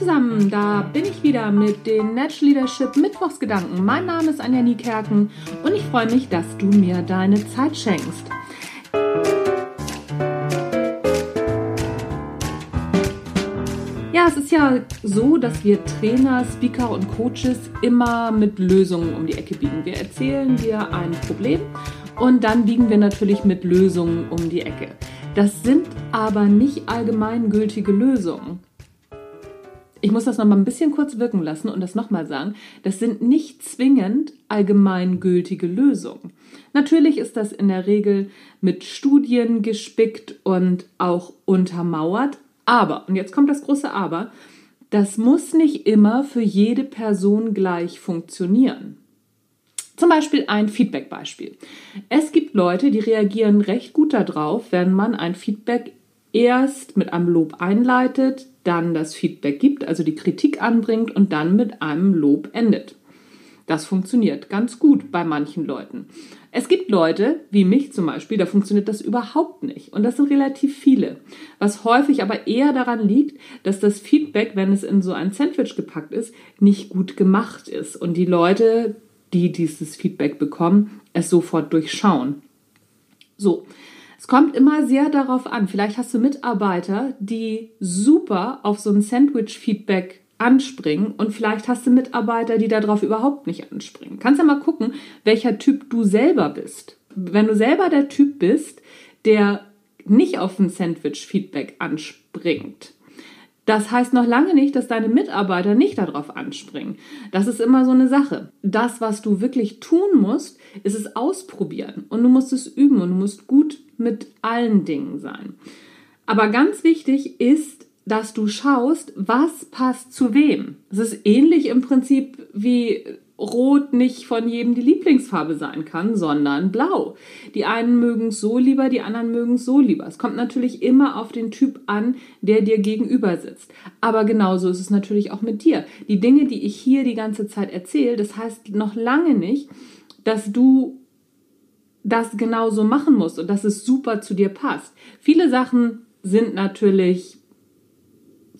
zusammen, da bin ich wieder mit den Natural Leadership Mittwochsgedanken. Mein Name ist Anja Niekerken und ich freue mich, dass du mir deine Zeit schenkst. Ja, es ist ja so, dass wir Trainer, Speaker und Coaches immer mit Lösungen um die Ecke biegen. Wir erzählen dir ein Problem und dann biegen wir natürlich mit Lösungen um die Ecke. Das sind aber nicht allgemeingültige Lösungen ich muss das noch mal ein bisschen kurz wirken lassen und das nochmal sagen, das sind nicht zwingend allgemeingültige Lösungen. Natürlich ist das in der Regel mit Studien gespickt und auch untermauert, aber, und jetzt kommt das große Aber, das muss nicht immer für jede Person gleich funktionieren. Zum Beispiel ein Feedback-Beispiel. Es gibt Leute, die reagieren recht gut darauf, wenn man ein Feedback erst mit einem Lob einleitet, dann das Feedback gibt, also die Kritik anbringt und dann mit einem Lob endet. Das funktioniert ganz gut bei manchen Leuten. Es gibt Leute, wie mich zum Beispiel, da funktioniert das überhaupt nicht. Und das sind relativ viele. Was häufig aber eher daran liegt, dass das Feedback, wenn es in so ein Sandwich gepackt ist, nicht gut gemacht ist. Und die Leute, die dieses Feedback bekommen, es sofort durchschauen. So, es kommt immer sehr darauf an. Vielleicht hast du Mitarbeiter, die super auf so ein Sandwich-Feedback anspringen und vielleicht hast du Mitarbeiter, die darauf überhaupt nicht anspringen. Kannst ja mal gucken, welcher Typ du selber bist. Wenn du selber der Typ bist, der nicht auf ein Sandwich-Feedback anspringt, das heißt noch lange nicht, dass deine Mitarbeiter nicht darauf anspringen. Das ist immer so eine Sache. Das, was du wirklich tun musst, ist es ausprobieren und du musst es üben und du musst gut mit allen Dingen sein. Aber ganz wichtig ist, dass du schaust, was passt zu wem. Es ist ähnlich im Prinzip wie Rot nicht von jedem die Lieblingsfarbe sein kann, sondern Blau. Die einen mögen es so lieber, die anderen mögen es so lieber. Es kommt natürlich immer auf den Typ an, der dir gegenüber sitzt. Aber genauso ist es natürlich auch mit dir. Die Dinge, die ich hier die ganze Zeit erzähle, das heißt noch lange nicht, dass du das genauso machen musst und dass es super zu dir passt. Viele Sachen sind natürlich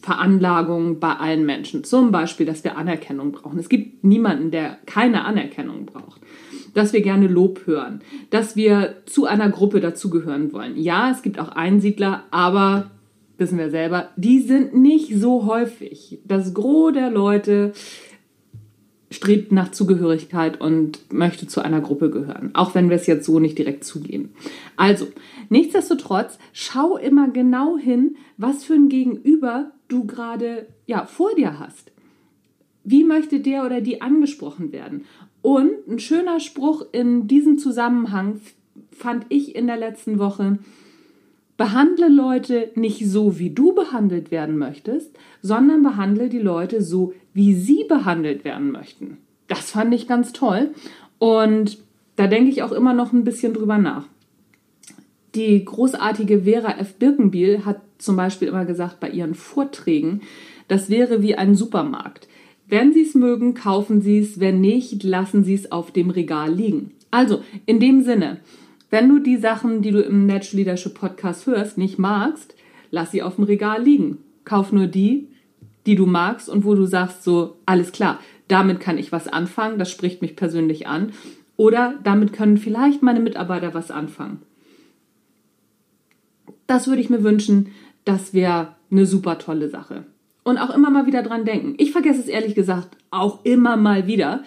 Veranlagungen bei allen Menschen. Zum Beispiel, dass wir Anerkennung brauchen. Es gibt niemanden, der keine Anerkennung braucht. Dass wir gerne Lob hören. Dass wir zu einer Gruppe dazugehören wollen. Ja, es gibt auch Einsiedler, aber wissen wir selber, die sind nicht so häufig. Das Gros der Leute strebt nach Zugehörigkeit und möchte zu einer Gruppe gehören, auch wenn wir es jetzt so nicht direkt zugeben. Also, nichtsdestotrotz, schau immer genau hin, was für ein Gegenüber du gerade ja, vor dir hast. Wie möchte der oder die angesprochen werden? Und ein schöner Spruch in diesem Zusammenhang fand ich in der letzten Woche, Behandle Leute nicht so, wie du behandelt werden möchtest, sondern behandle die Leute so, wie sie behandelt werden möchten. Das fand ich ganz toll und da denke ich auch immer noch ein bisschen drüber nach. Die großartige Vera F. Birkenbiel hat zum Beispiel immer gesagt bei ihren Vorträgen, das wäre wie ein Supermarkt. Wenn Sie es mögen, kaufen Sie es, wenn nicht, lassen Sie es auf dem Regal liegen. Also, in dem Sinne, wenn du die Sachen, die du im Natural Leadership Podcast hörst, nicht magst, lass sie auf dem Regal liegen. Kauf nur die, die du magst und wo du sagst so, alles klar, damit kann ich was anfangen, das spricht mich persönlich an. Oder damit können vielleicht meine Mitarbeiter was anfangen. Das würde ich mir wünschen, das wäre eine super tolle Sache. Und auch immer mal wieder dran denken. Ich vergesse es ehrlich gesagt auch immer mal wieder,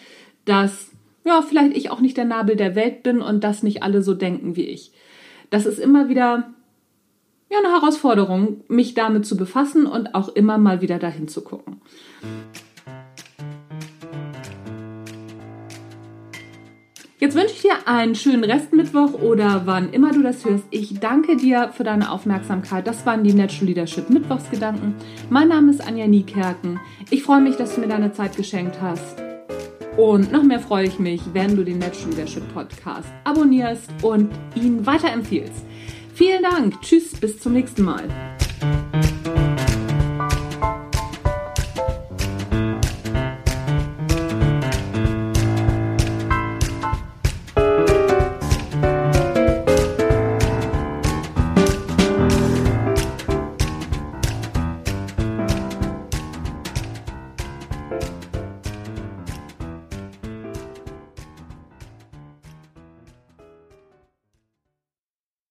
dass ja, vielleicht ich auch nicht der Nabel der Welt bin und das nicht alle so denken wie ich. Das ist immer wieder ja, eine Herausforderung, mich damit zu befassen und auch immer mal wieder dahin zu gucken. Jetzt wünsche ich dir einen schönen Restmittwoch oder wann immer du das hörst. Ich danke dir für deine Aufmerksamkeit. Das waren die Natural Leadership Mittwochsgedanken. Mein Name ist Anja Niekerken. Ich freue mich, dass du mir deine Zeit geschenkt hast. Und noch mehr freue ich mich, wenn du den Natural Leadership Podcast abonnierst und ihn weiterempfiehlst. Vielen Dank. Tschüss, bis zum nächsten Mal.